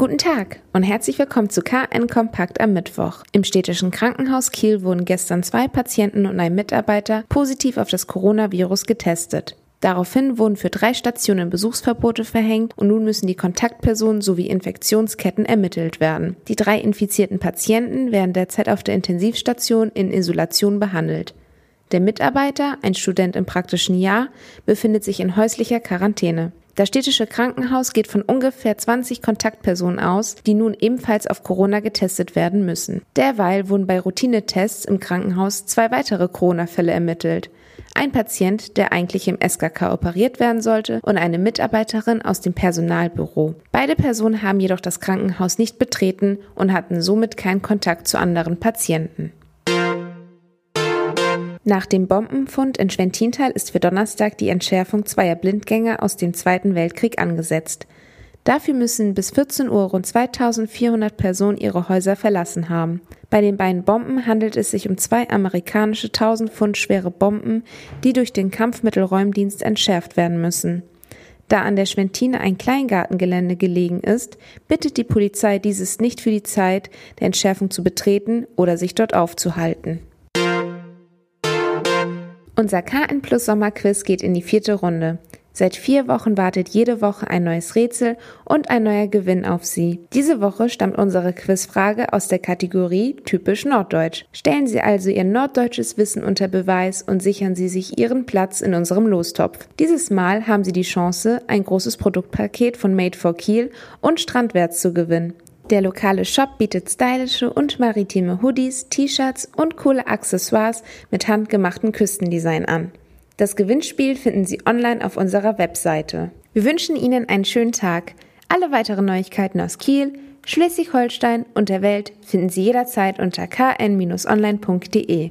Guten Tag und herzlich willkommen zu KN Kompakt am Mittwoch. Im städtischen Krankenhaus Kiel wurden gestern zwei Patienten und ein Mitarbeiter positiv auf das Coronavirus getestet. Daraufhin wurden für drei Stationen Besuchsverbote verhängt und nun müssen die Kontaktpersonen sowie Infektionsketten ermittelt werden. Die drei infizierten Patienten werden derzeit auf der Intensivstation in Isolation behandelt. Der Mitarbeiter, ein Student im praktischen Jahr, befindet sich in häuslicher Quarantäne. Das städtische Krankenhaus geht von ungefähr 20 Kontaktpersonen aus, die nun ebenfalls auf Corona getestet werden müssen. Derweil wurden bei Routinetests im Krankenhaus zwei weitere Corona-Fälle ermittelt. Ein Patient, der eigentlich im SKK operiert werden sollte, und eine Mitarbeiterin aus dem Personalbüro. Beide Personen haben jedoch das Krankenhaus nicht betreten und hatten somit keinen Kontakt zu anderen Patienten. Nach dem Bombenfund in Schwentintal ist für Donnerstag die Entschärfung zweier Blindgänger aus dem Zweiten Weltkrieg angesetzt. Dafür müssen bis 14 Uhr rund 2400 Personen ihre Häuser verlassen haben. Bei den beiden Bomben handelt es sich um zwei amerikanische 1000 Pfund schwere Bomben, die durch den Kampfmittelräumdienst entschärft werden müssen. Da an der Schwentine ein Kleingartengelände gelegen ist, bittet die Polizei dieses nicht für die Zeit der Entschärfung zu betreten oder sich dort aufzuhalten. Unser KN Plus Sommerquiz geht in die vierte Runde. Seit vier Wochen wartet jede Woche ein neues Rätsel und ein neuer Gewinn auf Sie. Diese Woche stammt unsere Quizfrage aus der Kategorie Typisch Norddeutsch. Stellen Sie also Ihr norddeutsches Wissen unter Beweis und sichern Sie sich Ihren Platz in unserem Lostopf. Dieses Mal haben Sie die Chance, ein großes Produktpaket von Made for Kiel und Strandwärts zu gewinnen. Der lokale Shop bietet stylische und maritime Hoodies, T-Shirts und coole Accessoires mit handgemachtem Küstendesign an. Das Gewinnspiel finden Sie online auf unserer Webseite. Wir wünschen Ihnen einen schönen Tag. Alle weiteren Neuigkeiten aus Kiel, Schleswig-Holstein und der Welt finden Sie jederzeit unter kn-online.de.